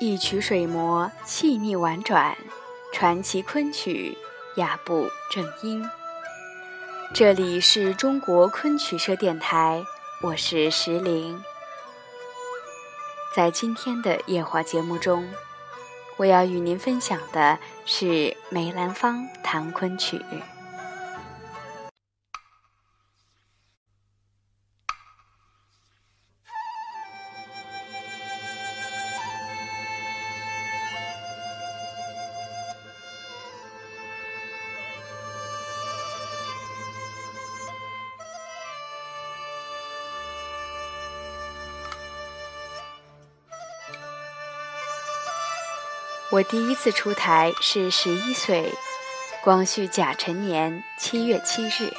一曲水磨细腻婉转，传奇昆曲雅步正音。这里是中国昆曲社电台，我是石玲。在今天的夜话节目中，我要与您分享的是梅兰芳弹昆曲。我第一次出台是十一岁，光绪甲辰年七月七日，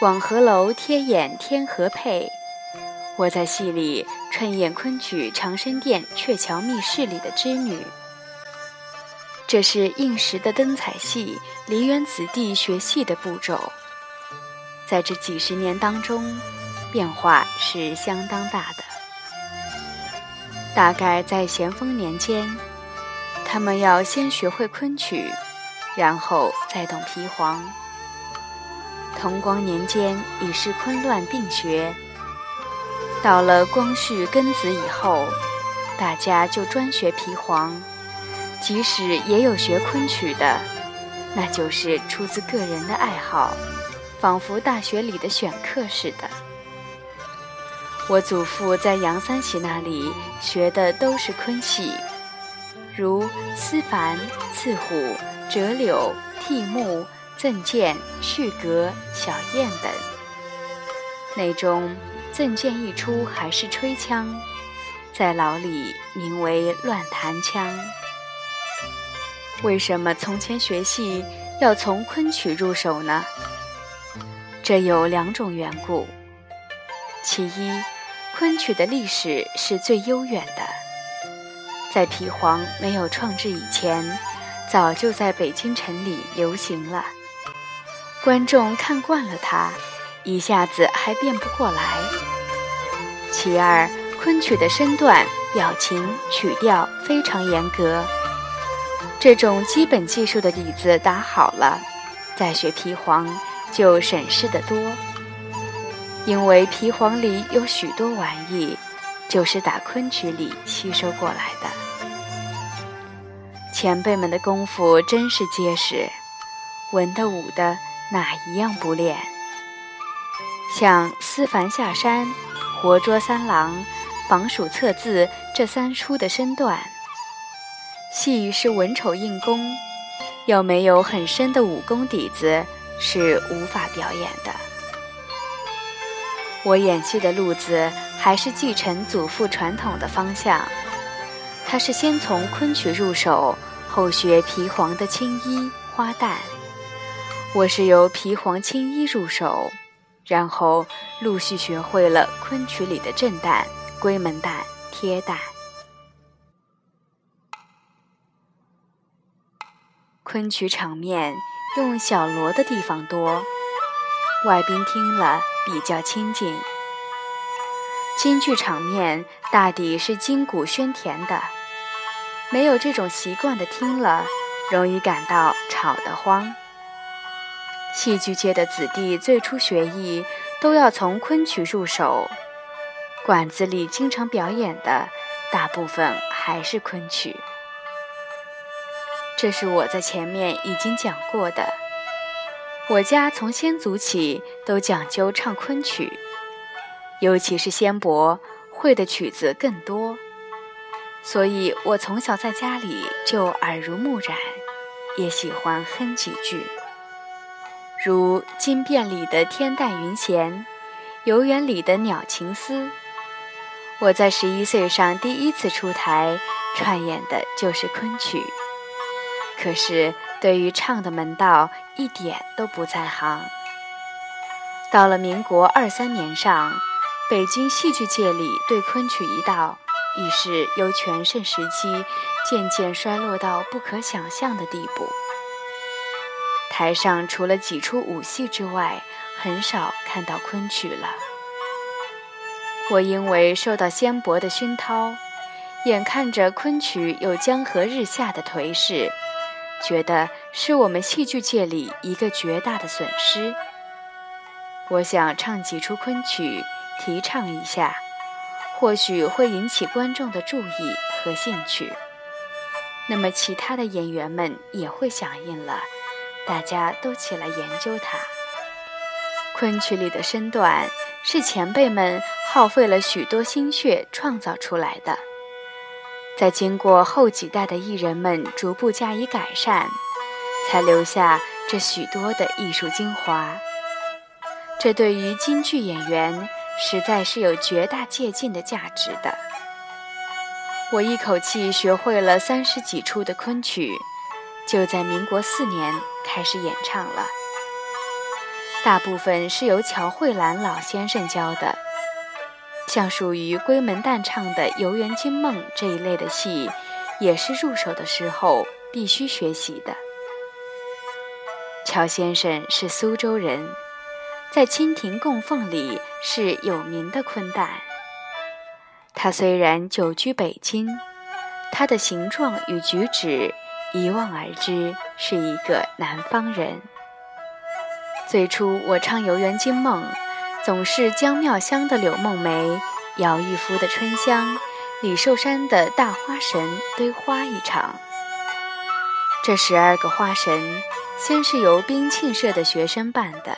广和楼贴演天河配，我在戏里串演昆曲《长生殿鹊桥秘事》里的织女。这是应时的灯彩戏，梨园子弟学戏的步骤，在这几十年当中，变化是相当大的。大概在咸丰年间。他们要先学会昆曲，然后再懂皮黄。同光年间已是昆乱并学。到了光绪庚子以后，大家就专学皮黄，即使也有学昆曲的，那就是出自个人的爱好，仿佛大学里的选课似的。我祖父在杨三喜那里学的都是昆戏。如思凡、刺虎、折柳、替木、赠剑、续格、小燕等。内中赠剑一出还是吹腔，在牢里名为乱弹腔。为什么从前学戏要从昆曲入手呢？这有两种缘故。其一，昆曲的历史是最悠远的。在皮黄没有创制以前，早就在北京城里流行了。观众看惯了它，一下子还变不过来。其二，昆曲的身段、表情、曲调非常严格，这种基本技术的底子打好了，再学皮黄就省事得多。因为皮黄里有许多玩意。就是打昆曲里吸收过来的，前辈们的功夫真是结实，文的武的哪一样不练？像思凡下山、活捉三郎、防鼠测字这三出的身段，戏是文丑硬功，要没有很深的武功底子是无法表演的。我演戏的路子。还是继承祖父传统的方向，他是先从昆曲入手，后学皮黄的青衣花旦。我是由皮黄青衣入手，然后陆续学会了昆曲里的正旦、闺门旦、贴旦。昆曲场面用小锣的地方多，外宾听了比较亲近。京剧场面大抵是筋骨喧甜的，没有这种习惯的听了，容易感到吵得慌。戏剧界的子弟最初学艺，都要从昆曲入手，馆子里经常表演的，大部分还是昆曲。这是我在前面已经讲过的，我家从先祖起都讲究唱昆曲。尤其是先伯会的曲子更多，所以我从小在家里就耳濡目染，也喜欢哼几句。如《金变》里的天淡云闲，《游园》里的鸟情思。我在十一岁上第一次出台，串演的就是昆曲，可是对于唱的门道一点都不在行。到了民国二三年上。北京戏剧界里对昆曲一道，已是由全盛时期渐渐衰落到不可想象的地步。台上除了几出武戏之外，很少看到昆曲了。我因为受到仙伯的熏陶，眼看着昆曲有江河日下的颓势，觉得是我们戏剧界里一个绝大的损失。我想唱几出昆曲，提倡一下，或许会引起观众的注意和兴趣。那么其他的演员们也会响应了，大家都起来研究它。昆曲里的身段是前辈们耗费了许多心血创造出来的，在经过后几代的艺人们逐步加以改善，才留下这许多的艺术精华。这对于京剧演员实在是有绝大借鉴的价值的。我一口气学会了三十几出的昆曲，就在民国四年开始演唱了。大部分是由乔慧兰老先生教的，像属于闺门旦唱的《游园惊梦》这一类的戏，也是入手的时候必须学习的。乔先生是苏州人。在清廷供奉里是有名的昆旦。他虽然久居北京，他的形状与举止一望而知是一个南方人。最初我唱《游园惊梦》，总是江妙香的《柳梦梅》，姚玉夫的《春香》，李寿山的《大花神》堆花一场。这十二个花神，先是由冰庆社的学生扮的。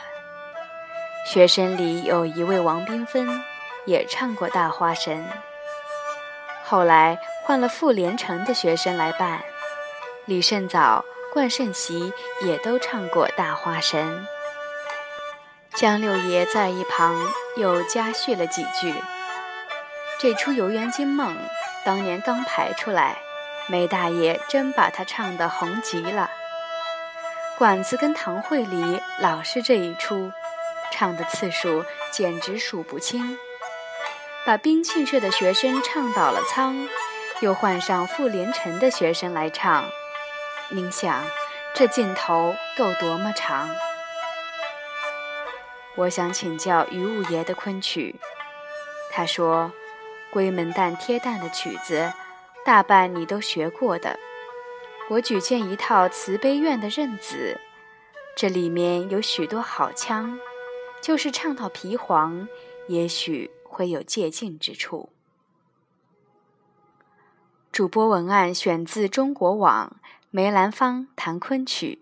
学生里有一位王缤纷，也唱过大花神。后来换了傅连城的学生来扮，李胜藻、冠胜习也都唱过大花神。江六爷在一旁又加叙了几句。这出《游园惊梦》当年刚排出来，梅大爷真把它唱得红极了。管子跟堂会里老是这一出。唱的次数简直数不清，把冰庆社的学生唱倒了仓，又换上傅连城的学生来唱。您想，这劲头够多么长？我想请教于五爷的昆曲，他说，闺门旦贴旦的曲子，大半你都学过的。我举荐一套慈悲院的任子，这里面有许多好腔。就是唱到皮黄，也许会有借鉴之处。主播文案选自中国网梅兰芳弹昆曲，